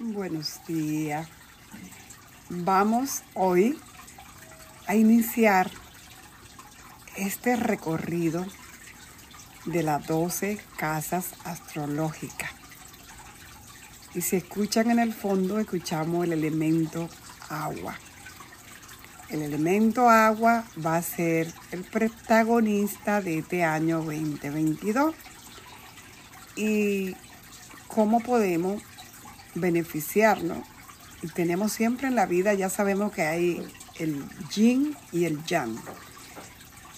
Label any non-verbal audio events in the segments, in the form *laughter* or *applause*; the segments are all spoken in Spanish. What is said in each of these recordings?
Buenos días. Vamos hoy a iniciar este recorrido de las 12 casas astrológicas. Y si escuchan en el fondo, escuchamos el elemento agua. El elemento agua va a ser el protagonista de este año 2022. Y cómo podemos beneficiarnos. Y tenemos siempre en la vida, ya sabemos que hay el yin y el yang.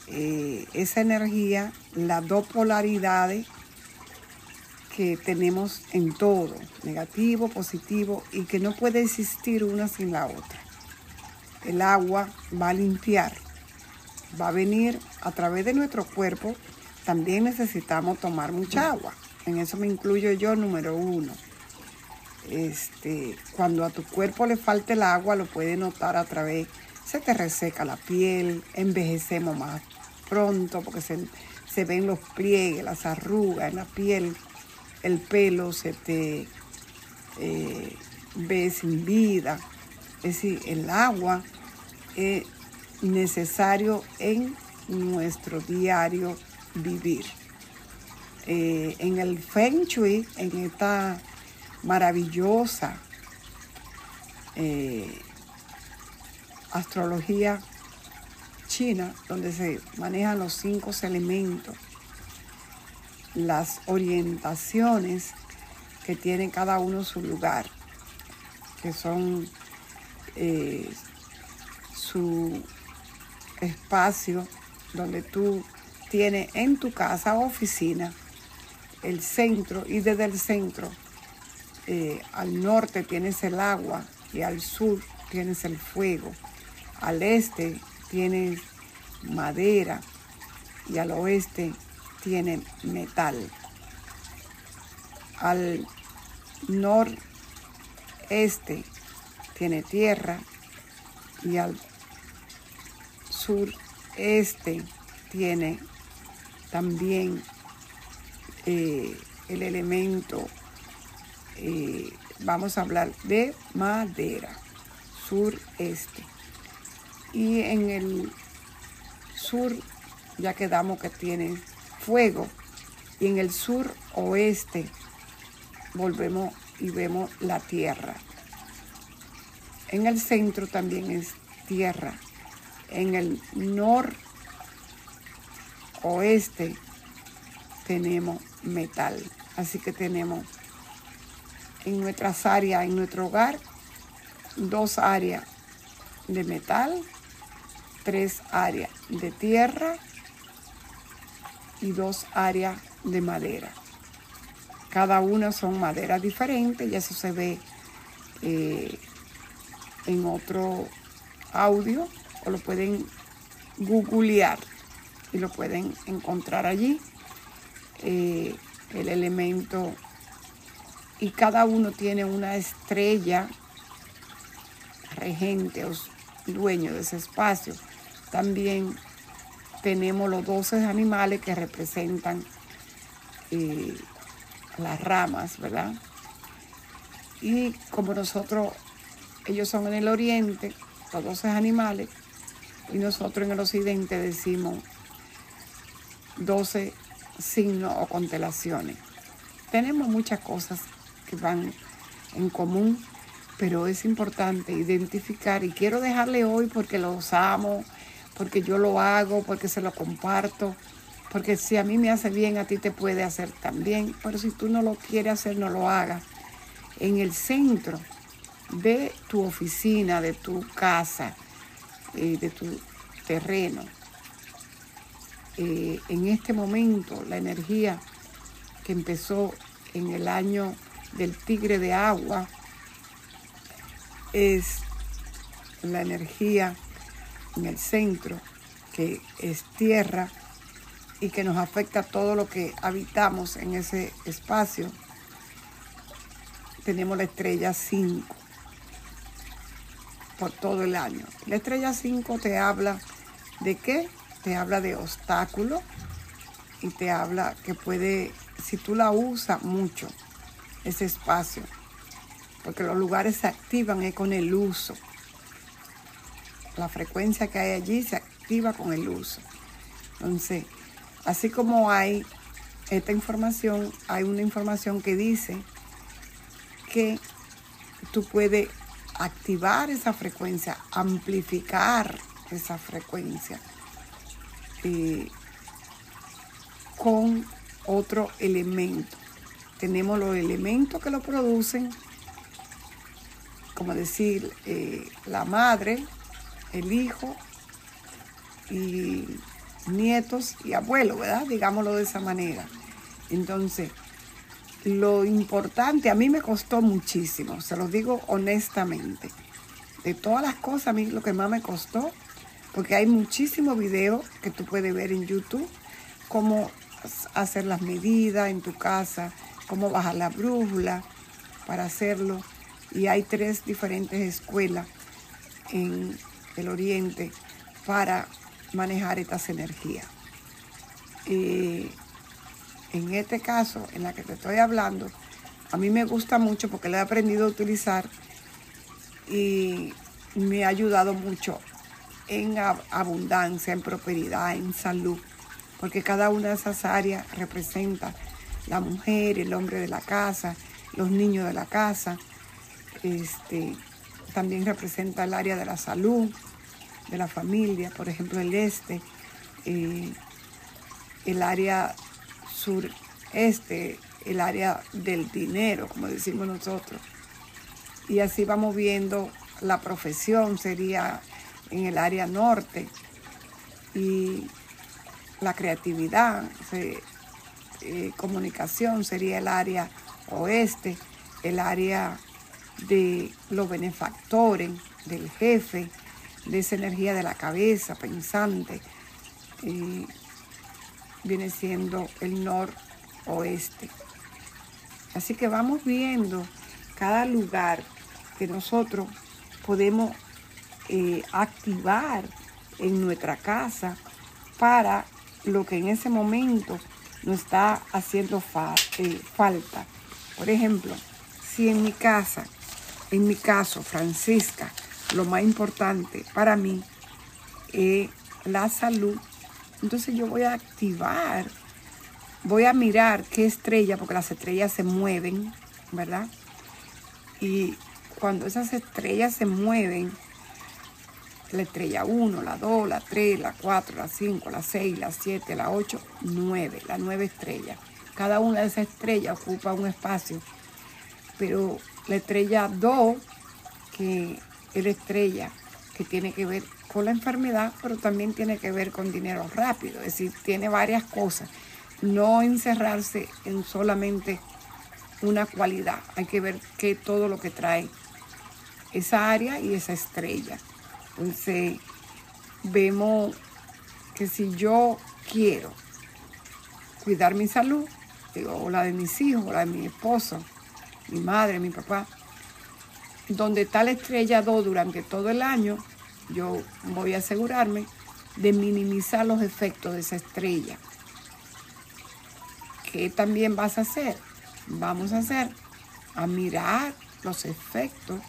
Eh, esa energía, las dos polaridades que tenemos en todo, negativo, positivo, y que no puede existir una sin la otra. El agua va a limpiar, va a venir a través de nuestro cuerpo. También necesitamos tomar mucha agua. En eso me incluyo yo, número uno. Este, cuando a tu cuerpo le falta el agua, lo puedes notar a través, se te reseca la piel, envejecemos más pronto porque se, ven los pliegues, las arrugas en la piel, el pelo se te eh, ve sin vida. Es decir, el agua es necesario en nuestro diario vivir. Eh, en el Feng Shui, en esta maravillosa eh, astrología china, donde se manejan los cinco elementos, las orientaciones que tiene cada uno su lugar, que son eh, su espacio donde tú tienes en tu casa o oficina el centro y desde el centro eh, al norte tienes el agua y al sur tienes el fuego. Al este tienes madera y al oeste tiene metal. Al noreste tiene tierra y al sureste tiene también eh, el elemento eh, vamos a hablar de madera, sureste. Y en el sur ya quedamos que tiene fuego. Y en el sur oeste volvemos y vemos la tierra. En el centro también es tierra. En el noroeste tenemos metal. Así que tenemos en nuestras áreas, en nuestro hogar, dos áreas de metal, tres áreas de tierra y dos áreas de madera. Cada una son maderas diferentes y eso se ve eh, en otro audio o lo pueden googlear y lo pueden encontrar allí. Eh, el elemento y cada uno tiene una estrella regente o dueño de ese espacio. También tenemos los 12 animales que representan eh, las ramas, ¿verdad? Y como nosotros, ellos son en el oriente, los 12 animales, y nosotros en el occidente decimos 12 signos o constelaciones. Tenemos muchas cosas que van en común, pero es importante identificar y quiero dejarle hoy porque los amo, porque yo lo hago, porque se lo comparto, porque si a mí me hace bien, a ti te puede hacer también, pero si tú no lo quieres hacer, no lo hagas. En el centro de tu oficina, de tu casa, eh, de tu terreno, eh, en este momento la energía que empezó en el año del tigre de agua es la energía en el centro, que es tierra y que nos afecta todo lo que habitamos en ese espacio. Tenemos la estrella 5 por todo el año. La estrella 5 te habla de qué? Te habla de obstáculos y te habla que puede, si tú la usas mucho, ese espacio. porque los lugares se activan es con el uso. La frecuencia que hay allí se activa con el uso. Entonces, así como hay esta información, hay una información que dice que tú puedes activar esa frecuencia, amplificar esa frecuencia eh, con otro elemento. Tenemos los elementos que lo producen, como decir, eh, la madre, el hijo y nietos y abuelos, ¿verdad? Digámoslo de esa manera. Entonces, lo importante, a mí me costó muchísimo, se lo digo honestamente. De todas las cosas, a mí lo que más me costó, porque hay muchísimos videos que tú puedes ver en YouTube, cómo hacer las medidas en tu casa, cómo bajar la brújula para hacerlo. Y hay tres diferentes escuelas en el oriente para manejar estas energías. Eh, en este caso, en la que te estoy hablando, a mí me gusta mucho porque lo he aprendido a utilizar y me ha ayudado mucho en abundancia, en prosperidad, en salud, porque cada una de esas áreas representa la mujer, el hombre de la casa, los niños de la casa, este, también representa el área de la salud, de la familia, por ejemplo el este, eh, el área sureste, el área del dinero, como decimos nosotros. Y así vamos viendo la profesión, sería en el área norte. Y la creatividad, eh, comunicación sería el área oeste, el área de los benefactores, del jefe, de esa energía de la cabeza pensante. Eh, viene siendo el noroeste. Así que vamos viendo cada lugar que nosotros podemos eh, activar en nuestra casa para lo que en ese momento nos está haciendo eh, falta. Por ejemplo, si en mi casa, en mi caso, Francisca, lo más importante para mí es la salud entonces yo voy a activar, voy a mirar qué estrella, porque las estrellas se mueven, ¿verdad? Y cuando esas estrellas se mueven, la estrella 1, la 2, la 3, la 4, la 5, la 6, la 7, la 8, 9, la 9 estrellas. Cada una de esas estrellas ocupa un espacio, pero la estrella 2, que es la estrella que tiene que ver con la enfermedad, pero también tiene que ver con dinero rápido, es decir, tiene varias cosas. No encerrarse en solamente una cualidad, hay que ver qué todo lo que trae esa área y esa estrella. Entonces, vemos que si yo quiero cuidar mi salud, o la de mis hijos, o la de mi esposo, mi madre, mi papá, donde está la estrella 2 durante todo el año, yo voy a asegurarme de minimizar los efectos de esa estrella. ¿Qué también vas a hacer? Vamos a hacer a mirar los efectos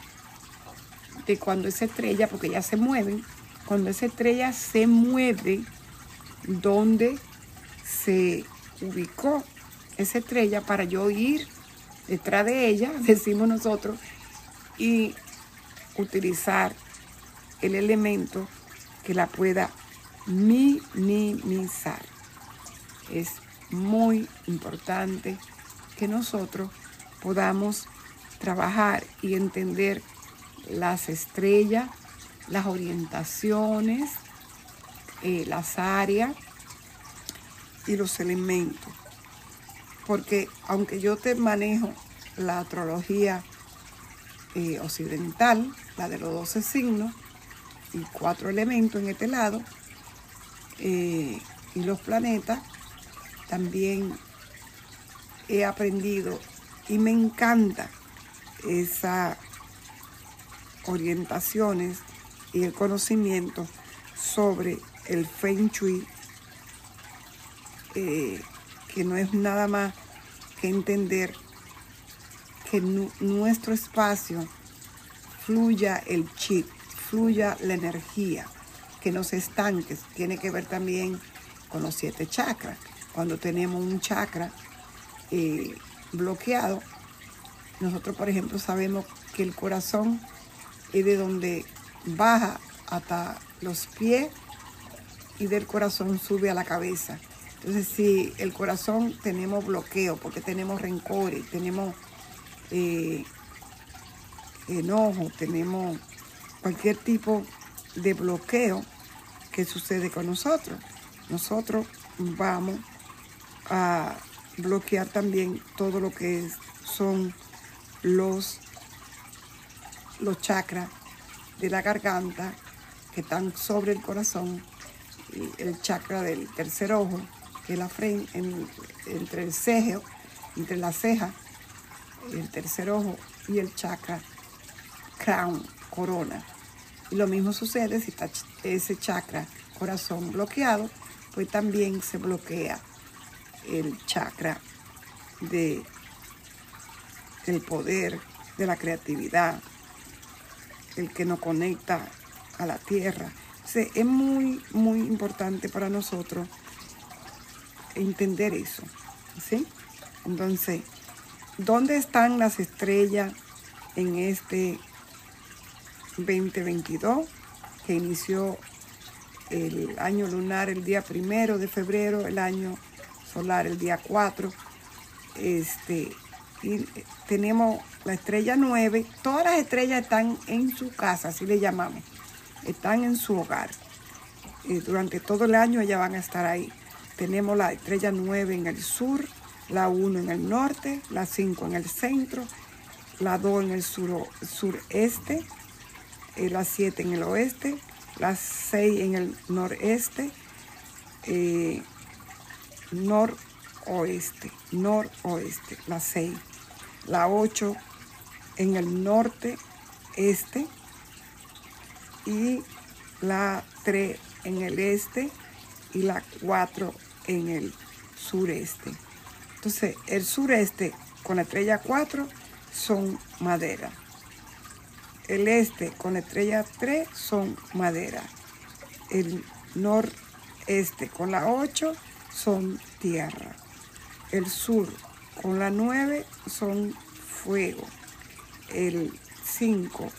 de cuando esa estrella, porque ya se mueven, cuando esa estrella se mueve, donde se ubicó esa estrella para yo ir detrás de ella, *laughs* decimos nosotros, y utilizar el elemento que la pueda minimizar. Es muy importante que nosotros podamos trabajar y entender las estrellas, las orientaciones, eh, las áreas y los elementos. Porque aunque yo te manejo la astrología eh, occidental, la de los 12 signos, y cuatro elementos en este lado. Eh, y los planetas también he aprendido y me encanta esas orientaciones y el conocimiento sobre el Feng Shui, eh, que no es nada más que entender que nuestro espacio fluya el chip, fluya la energía, que no se estanque. Tiene que ver también con los siete chakras. Cuando tenemos un chakra eh, bloqueado, nosotros, por ejemplo, sabemos que el corazón es de donde baja hasta los pies y del corazón sube a la cabeza. Entonces, si el corazón tenemos bloqueo, porque tenemos rencores, tenemos eh, enojo, tenemos cualquier tipo de bloqueo que sucede con nosotros. Nosotros vamos a bloquear también todo lo que son los, los chakras de la garganta que están sobre el corazón, el chakra del tercer ojo, que es la frente, entre el cejo, entre la ceja, el tercer ojo y el chakra crown, corona. Y lo mismo sucede si está ese chakra corazón bloqueado, pues también se bloquea el chakra de el poder, de la creatividad, el que nos conecta a la tierra. es muy, muy importante para nosotros entender eso. ¿sí? Entonces, ¿dónde están las estrellas en este 2022 que inició el año lunar el día primero de febrero, el año solar el día 4? Este, y tenemos la estrella 9. Todas las estrellas están en su casa, así le llamamos. Están en su hogar. Y durante todo el año ellas van a estar ahí. Tenemos la estrella 9 en el sur, la 1 en el norte, la 5 en el centro, la 2 en el sur, sureste, eh, la 7 en el oeste, la 6 en el noreste, eh, noroeste, noroeste, la 6, la 8 en el norte, este, y la 3 en el este y la 4 en el sureste. Entonces, el sureste con la estrella 4 son madera. El este con la estrella 3 son madera. El noreste con la 8 son tierra. El sur con la 9 son fuego. El 5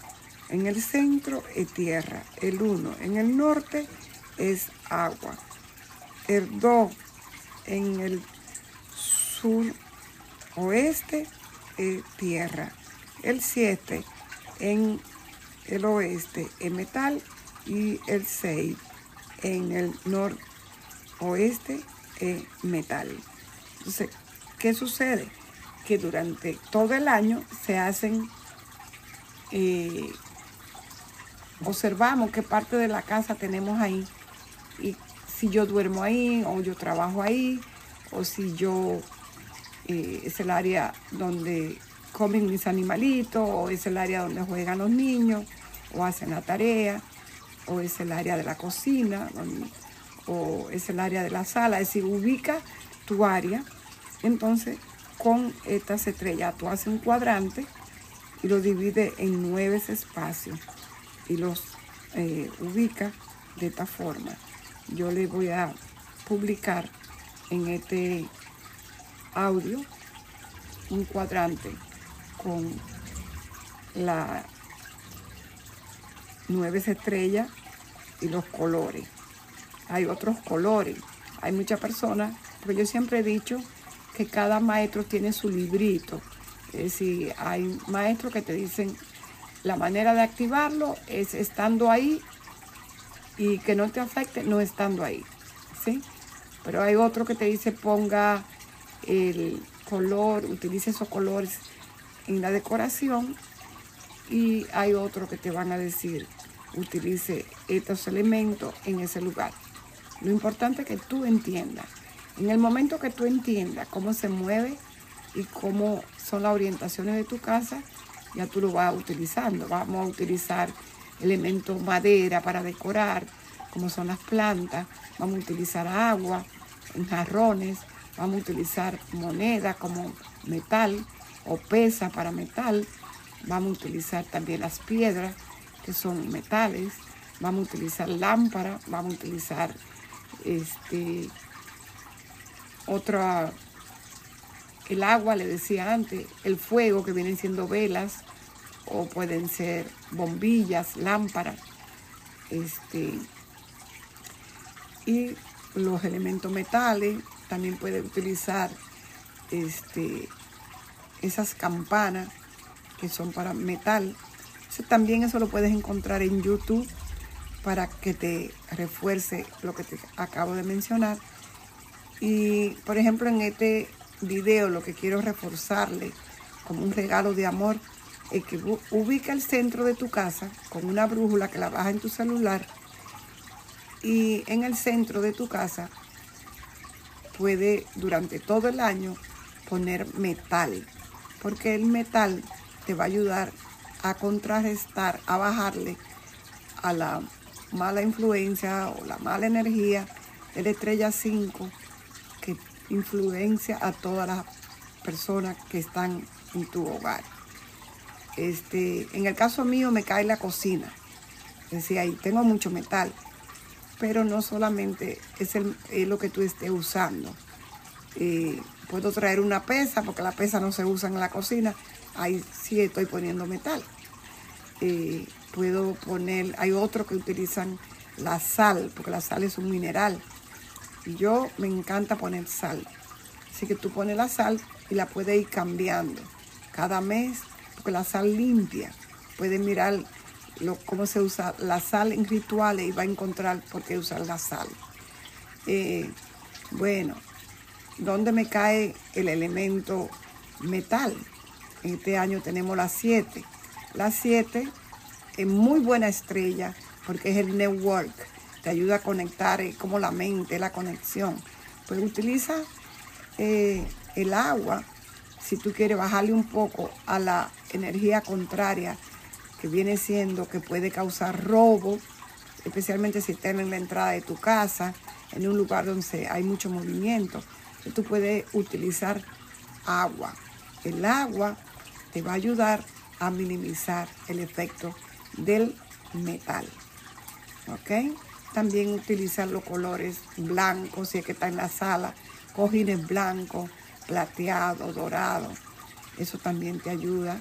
en el centro es tierra. El 1 en el norte es agua. El 2 en el sur oeste es tierra. El 7 en el oeste es metal y el 6 en el noroeste es metal. Entonces, ¿qué sucede? Que durante todo el año se hacen, eh, observamos qué parte de la casa tenemos ahí y si yo duermo ahí o yo trabajo ahí o si yo eh, es el área donde comen mis animalitos, o es el área donde juegan los niños, o hacen la tarea, o es el área de la cocina, o es el área de la sala. Es decir, ubica tu área. Entonces, con estas estrellas, tú haces un cuadrante y lo divide en nueve espacios y los eh, ubica de esta forma. Yo le voy a publicar en este audio un cuadrante con la nueve estrellas y los colores. Hay otros colores. Hay muchas personas, porque yo siempre he dicho que cada maestro tiene su librito. Es decir, hay maestros que te dicen la manera de activarlo es estando ahí y que no te afecte no estando ahí. ¿sí? Pero hay otro que te dice ponga el color, utilice esos colores en la decoración y hay otro que te van a decir utilice estos elementos en ese lugar. Lo importante es que tú entiendas. En el momento que tú entiendas cómo se mueve y cómo son las orientaciones de tu casa, ya tú lo vas utilizando. Vamos a utilizar elementos madera para decorar, como son las plantas. Vamos a utilizar agua jarrones. Vamos a utilizar moneda como metal o pesa para metal. Vamos a utilizar también las piedras, que son metales. Vamos a utilizar lámpara, vamos a utilizar este otra el agua, le decía antes, el fuego que vienen siendo velas o pueden ser bombillas, lámparas, este, y los elementos metales, también puede utilizar este, esas campanas que son para metal. también eso lo puedes encontrar en YouTube para que te refuerce lo que te acabo de mencionar. Y por ejemplo en este video lo que quiero reforzarle como un regalo de amor es que ubica el centro de tu casa con una brújula que la baja en tu celular y en el centro de tu casa puede durante todo el año poner metal porque el metal te va a ayudar a contrarrestar, a bajarle a la mala influencia o la mala energía de la estrella 5 que influencia a todas las personas que están en tu hogar. Este, en el caso mío me cae la cocina. Decía, ahí tengo mucho metal, pero no solamente es, lo que tú estés usando. Eh, puedo traer una pesa, porque la pesa no se usa en la cocina, ahí sí estoy poniendo metal. Eh, puedo poner, hay otros que utilizan la sal, porque la sal es un mineral. Yo me encanta poner sal. Así que tú pones la sal y la puedes ir cambiando cada mes, porque la sal limpia. Puedes mirar cómo se usa la sal en rituales y va a encontrar por qué usar la sal. Eh, bueno, ¿dónde me cae el elemento metal? Este año tenemos la 7. La 7 es muy buena estrella porque es el network. Te ayuda a conectar eh, como la mente, la conexión. Pues utiliza eh, el agua si tú quieres bajarle un poco a la energía contraria que viene siendo que puede causar robo, especialmente si estás en la entrada de tu casa, en un lugar donde hay mucho movimiento. Tú puedes utilizar agua. El agua te va a ayudar a minimizar el efecto del metal. ¿Ok? También utilizar los colores blancos, si es que está en la sala, cojines blancos, plateado, dorado. Eso también te ayuda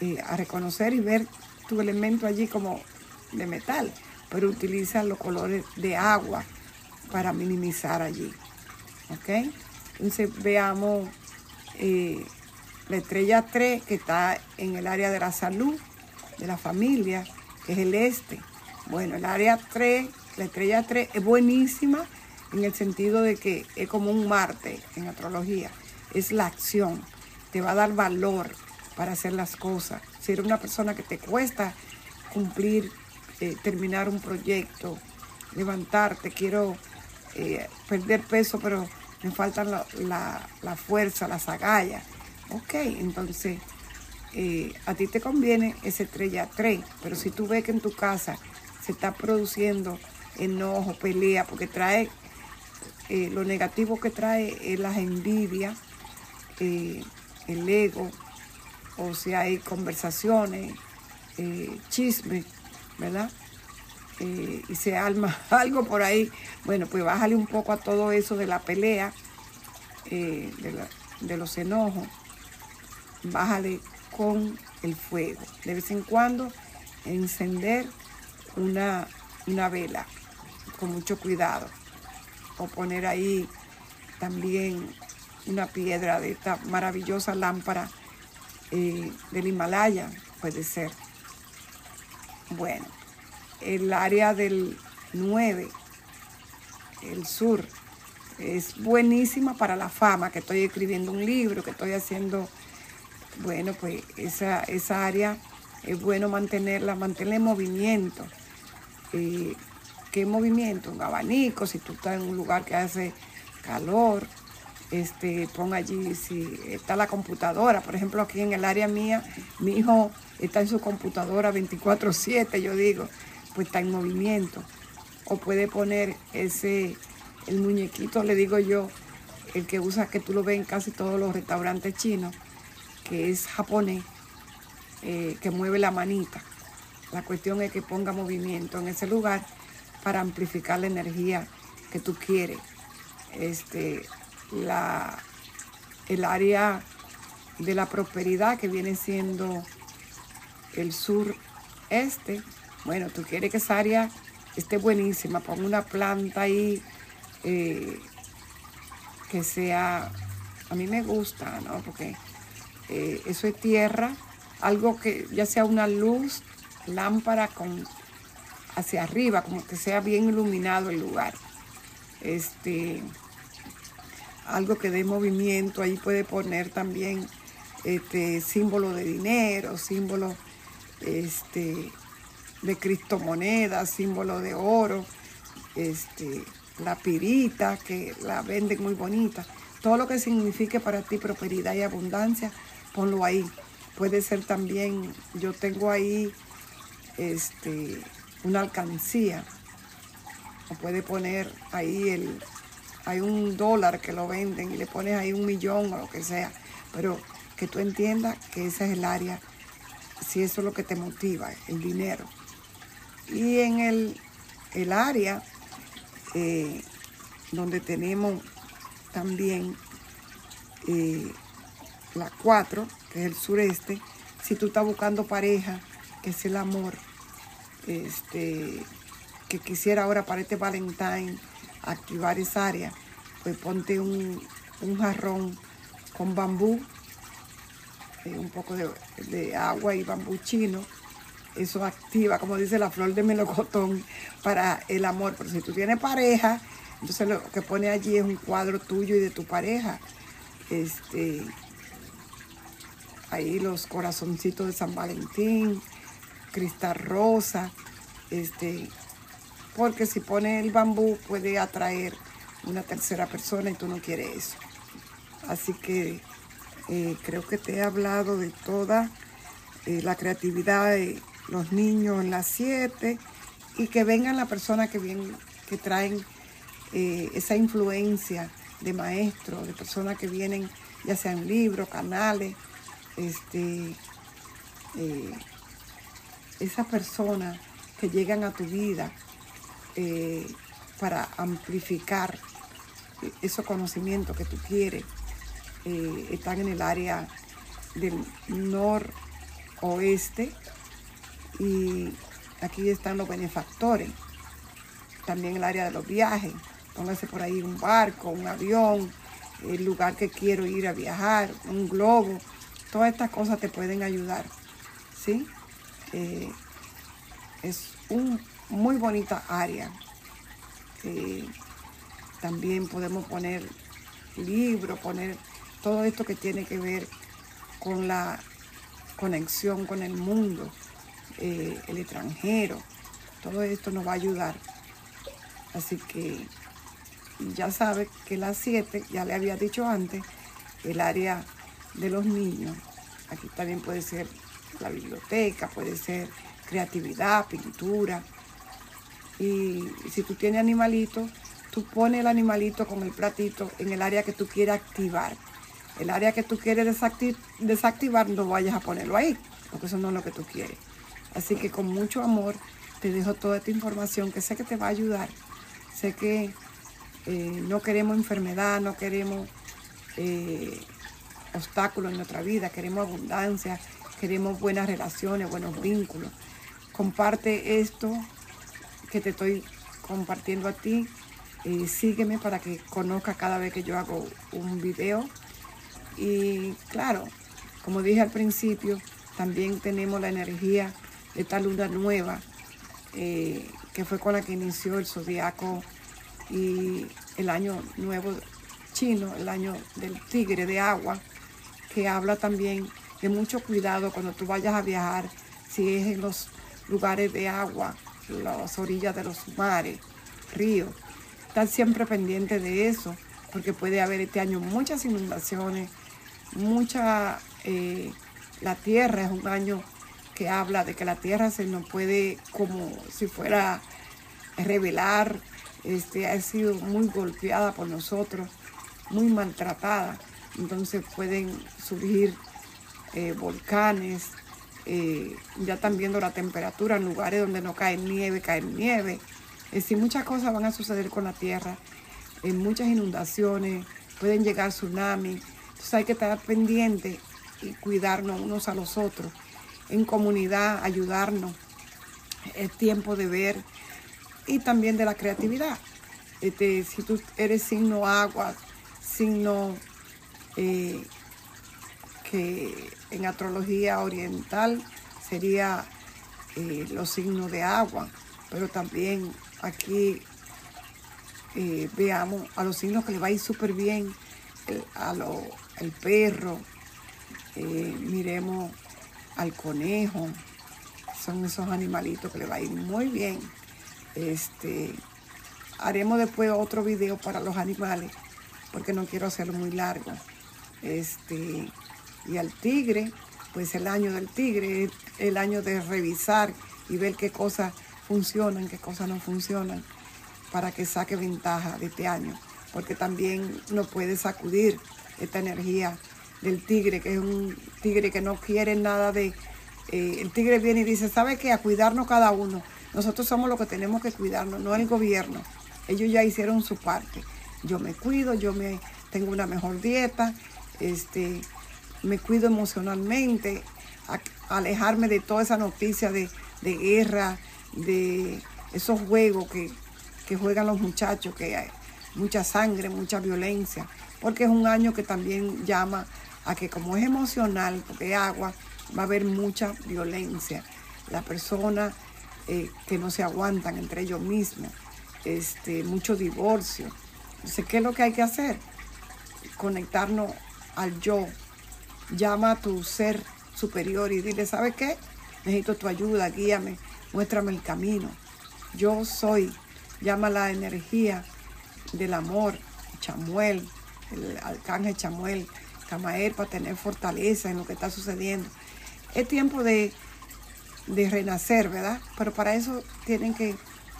eh, a reconocer y ver tu elemento allí como de metal, pero utiliza los colores de agua para minimizar allí. ¿Ok? Entonces veamos eh, la estrella 3 que está en el área de la salud, de la familia, que es el este. Bueno, el área 3, la estrella 3 es buenísima en el sentido de que es como un Marte en astrología. Es la acción, te va a dar valor para hacer las cosas. Si eres una persona que te cuesta cumplir, eh, terminar un proyecto, levantarte, quiero eh, perder peso, pero me faltan la, fuerza, las agallas. Ok, entonces eh, a ti te conviene esa estrella 3, pero si tú ves que en tu casa se está produciendo enojo, pelea, porque trae, eh, lo negativo que trae es las envidias, eh, el ego, o si hay conversaciones, chismes, ¿verdad? y se alma *laughs* algo por ahí, bueno, pues bájale un poco a todo eso de la pelea, de los enojos, bájale con el fuego. De vez en cuando encender una, vela con mucho cuidado. O poner ahí también una piedra de esta maravillosa lámpara eh, del Himalaya, puede ser. Bueno, el área del 9, el sur, es buenísima para la fama, que estoy escribiendo un libro, que estoy haciendo, bueno, pues esa, esa área es bueno mantenerla, mantenerla en movimiento. Eh, ¿Qué movimiento? Un abanico, si tú estás en un lugar que hace calor, este, pon allí, si está la computadora, por ejemplo, aquí en el área mía, mi hijo está en su computadora 24/7, yo digo, pues está en movimiento. O puede poner ese el muñequito, le digo yo, el que usa, que tú lo ves en casi todos los restaurantes chinos, que es japonés, eh, que mueve la manita. La cuestión es que ponga movimiento en ese lugar para amplificar la energía que tú quieres. Este, la, el área de la prosperidad que viene siendo el sur este. Bueno, tú quieres que esa área esté buenísima, pon una planta ahí eh, que sea, a mí me gusta, ¿no? Porque eh, eso es tierra, algo que ya sea una luz, lámpara con hacia arriba, como que sea bien iluminado el lugar. Este, algo que dé movimiento, ahí puede poner también este símbolo de dinero, símbolo este, de cristomonedas, símbolo de oro, este, la pirita, que la venden muy bonita. Todo lo que signifique para ti prosperidad y abundancia, ponlo ahí. Puede ser también, yo tengo ahí este, una alcancía. O puede poner ahí el, hay un dólar que lo venden y le pones ahí un millón o lo que sea. Pero que tú entiendas que esa es el área, si eso es lo que te motiva, el dinero. Y en el, el área eh, donde tenemos también eh, la 4, que es el sureste, si tú estás buscando pareja, que es el amor, este, que quisiera ahora para este Valentine activar esa área, pues ponte un, jarrón con bambú, eh, un poco de, de agua y bambú chino, eso activa, como dice la flor de melocotón, para el amor. Pero si tú tienes pareja, entonces lo que pone allí es un cuadro tuyo y de tu pareja. Este, ahí los corazoncitos de San Valentín, cristal rosa, este, porque si pone el bambú puede atraer una tercera persona y tú no quieres eso. Así que eh, creo que te he hablado de toda eh, la creatividad de los niños en las 7 y que vengan las personas que, vienen, que traen eh, esa influencia de maestros, de personas que vienen ya sean libros, canales, este, esas personas que llegan a tu vida eh, para amplificar esos conocimientos que tú quieres, están en el área del noroeste y aquí están los benefactores. También el área de los viajes. Póngase por ahí un barco, un avión, el lugar que quiero ir a viajar, un globo. Todas estas cosas te pueden ayudar. ¿Sí? Eh, es un muy bonita área. También podemos poner libros, poner todo esto que tiene que ver con la conexión con el mundo, eh, el extranjero. Todo esto nos va a ayudar. Así que ya sabe que las 7, ya le había dicho antes, el área de los niños. Aquí también puede ser la biblioteca, puede ser creatividad, pintura. Y si tú tienes animalitos, tú pones el animalito con el platito en el área que tú quieres activar. El área que tú quieres desactivar, no vayas a ponerlo ahí, porque eso no es lo que tú quieres. Así que con mucho amor te dejo toda esta información que sé que te va a ayudar. Sé que eh, no queremos enfermedad, no queremos eh, obstáculos en nuestra vida, queremos abundancia, queremos buenas relaciones, buenos vínculos. Comparte esto que te estoy compartiendo a ti. y sígueme para que conozca cada vez que yo hago un video. Y claro, como dije al principio, también tenemos la energía esta luna nueva, eh, que fue con la que inició el zodiaco y el año nuevo chino, el año del tigre de agua, que habla también de mucho cuidado cuando tú vayas a viajar, si es en los lugares de agua, las orillas de los mares, ríos. Estar siempre pendiente de eso, porque puede haber este año muchas inundaciones, mucha... Eh, la tierra es un año que habla de que la tierra se nos puede como si fuera revelar, este, ha sido muy golpeada por nosotros, muy maltratada. Entonces pueden surgir eh, volcanes, eh, ya están viendo la temperatura en lugares donde no cae nieve, cae nieve. Es decir, muchas cosas van a suceder con la tierra, en muchas inundaciones, pueden llegar tsunamis. Entonces hay que estar pendiente y cuidarnos unos a los otros. En comunidad, ayudarnos. Es tiempo de ver y también de la creatividad. Este, si tú eres signo agua, signo eh, que en astrología oriental sería eh, los signos de agua, pero también aquí eh, veamos a los signos que le va a ir súper bien, el, a el perro, miremos al conejo, son esos animalitos que le va a ir muy bien. Este, haremos después otro video para los animales, porque no quiero hacerlo muy largo. Este, y al tigre, pues el año del tigre es el año de revisar y ver qué cosas funcionan, qué cosas no funcionan, para que saque ventaja de este año, porque también no puede sacudir esta energía del tigre, que es un tigre que no quiere nada de... Eh, el tigre viene y dice, ¿sabe qué? A cuidarnos cada uno. Nosotros somos los que tenemos que cuidarnos, no el gobierno. Ellos ya hicieron su parte. Yo me cuido, yo me tengo una mejor dieta, este, me cuido emocionalmente, alejarme de toda esa noticia de, guerra, de esos juegos que, que, juegan los muchachos, que hay mucha sangre, mucha violencia, porque es un año que también llama a que como es emocional, porque es agua, va a haber mucha violencia. Las personas eh, que no se aguantan entre ellos mismos, este, mucho divorcio. Entonces, ¿qué es lo que hay que hacer? Conectarnos al yo, llama a tu ser superior y dile, ¿sabes qué? Necesito tu ayuda, guíame, muéstrame el camino. Yo soy, llama la energía del amor, Chamuel, el arcángel Chamuel, Camaer, para tener fortaleza en lo que está sucediendo. Es tiempo de, de renacer, ¿verdad? Pero para eso tienen que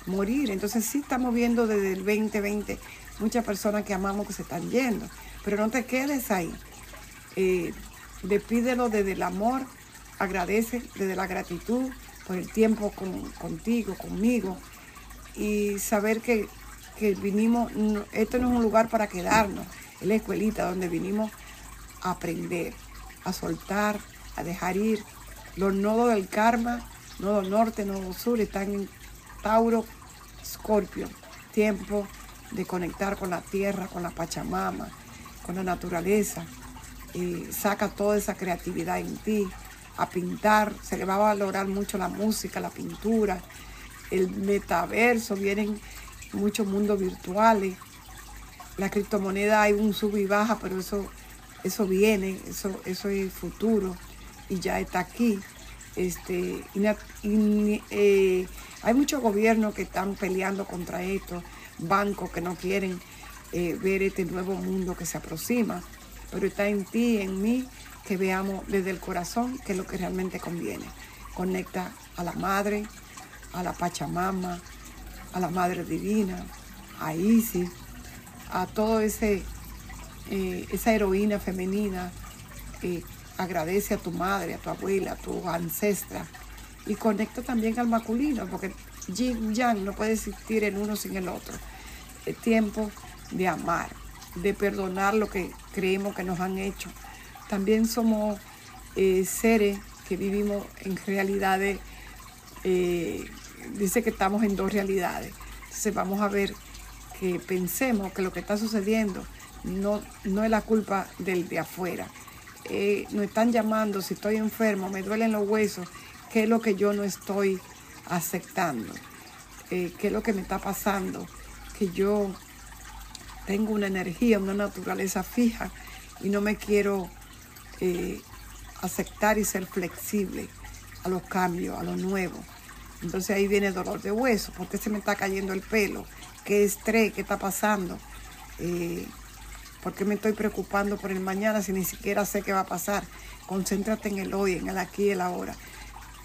morir. Entonces sí estamos viendo desde el 2020 muchas personas que amamos que se están yendo. Pero no te quedes ahí. Eh, despídelo desde el amor, agradece desde la gratitud por el tiempo contigo, conmigo, y saber que, vinimos, esto no es un lugar para quedarnos, es la escuelita donde vinimos a aprender, a soltar, a dejar ir. Los nodos del karma, nodo norte, nodo sur, están en Tauro, Scorpio, tiempo de conectar con la tierra, con la Pachamama, con la naturaleza, y saca toda esa creatividad en ti, a pintar, se le va a valorar mucho la música, la pintura, el metaverso, vienen muchos mundos virtuales, la criptomoneda hay un sub y baja, pero eso, eso viene, eso, eso es futuro y ya está aquí. Este, eh, hay muchos gobiernos que están peleando contra esto, bancos que no quieren eh, ver este nuevo mundo que se aproxima pero está en ti, en mí, que veamos desde el corazón qué es lo que realmente conviene. Conecta a la Madre, a la Pachamama, a la Madre Divina, a Isis, a todo ese eh, esa heroína femenina. agradece a tu madre, a tu abuela, a tu ancestra. Y conecta también al masculino, porque Yin Yang no puede existir en uno sin el otro. Es tiempo de amar de perdonar lo que creemos que nos han hecho. También somos eh, seres que vivimos en realidades, eh, dice que estamos en dos realidades. Entonces vamos a ver que pensemos que lo que está sucediendo no, no es la culpa del de afuera. Eh, nos están llamando, si estoy enfermo, me duelen los huesos, ¿qué es lo que yo no estoy aceptando? ¿Qué es lo que me está pasando? Que yo tengo una energía, una naturaleza fija y no me quiero eh, aceptar y ser flexible a los cambios, a lo nuevo. Entonces ahí viene dolor de hueso, porque se me está cayendo el pelo, qué estrés, qué está pasando, eh, por qué me estoy preocupando por el mañana si ni siquiera sé qué va a pasar. Concéntrate en el hoy, en el aquí y el ahora.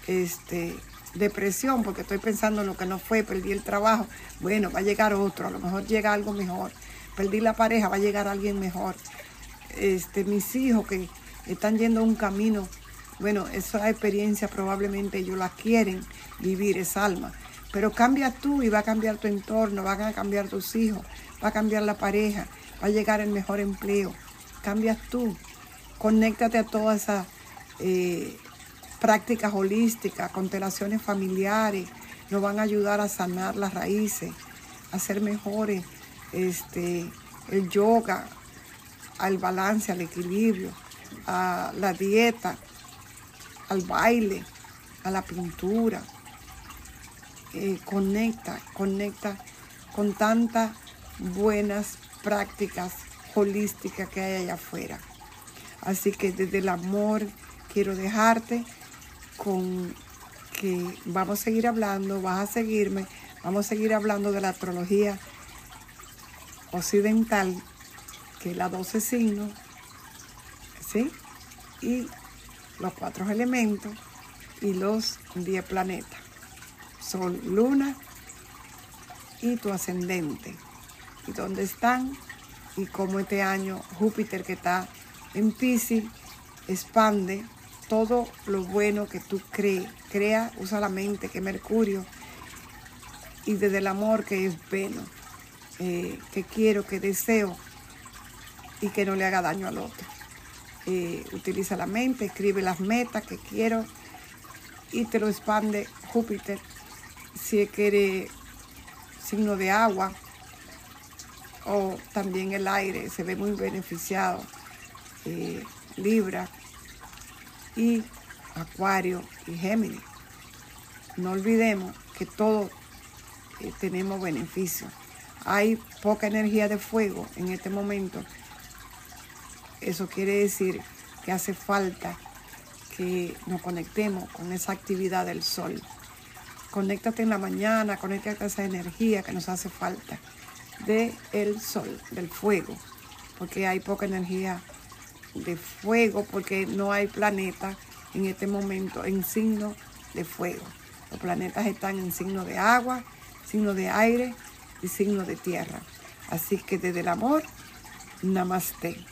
Este, depresión, porque estoy pensando en lo que no fue, perdí el trabajo. Bueno, va a llegar otro, a lo mejor llega algo mejor perdí la pareja, va a llegar alguien mejor. Este, mis hijos que están yendo un camino. Bueno, esa experiencia probablemente ellos la quieren vivir, esa alma. Pero cambia tú y va a cambiar tu entorno, van a cambiar tus hijos, va a cambiar la pareja, va a llegar el mejor empleo. Cambias tú. Conéctate a todas esas eh, prácticas holísticas, constelaciones familiares, nos van a ayudar a sanar las raíces, a ser mejores, este, el yoga, al balance, al equilibrio, a la dieta, al baile, a la pintura. Eh, conecta, conecta con tantas buenas prácticas holísticas que hay allá afuera. Así que desde el amor quiero dejarte con que vamos a seguir hablando, vas a seguirme, vamos a seguir hablando de la astrología occidental, que es la 12 signos, ¿sí? Y los cuatro elementos y los 10 planetas. Sol, luna y tu ascendente. Y dónde están y cómo este año Júpiter que está en Pisces expande todo lo bueno que tú crees. Crea, usa la mente, que Mercurio, y desde el amor que es Venus, eh, que quiero, que deseo, y que no le haga daño al otro. Eh, utiliza la mente, escribe las metas que quiero y te lo expande Júpiter. Si quiere signo de agua o también el aire, se ve muy beneficiado. Eh, Libra, y Acuario y Géminis. No olvidemos que todos tenemos beneficios. Hay poca energía de fuego en este momento. Eso quiere decir que hace falta que nos conectemos con esa actividad del sol. Conéctate en la mañana, conéctate a esa energía que nos hace falta del el sol, del fuego, porque hay poca energía de fuego porque no hay planeta en este momento en signo de fuego. Los planetas están en signo de agua, signo de aire y signo de tierra. Así que desde el amor, namaste.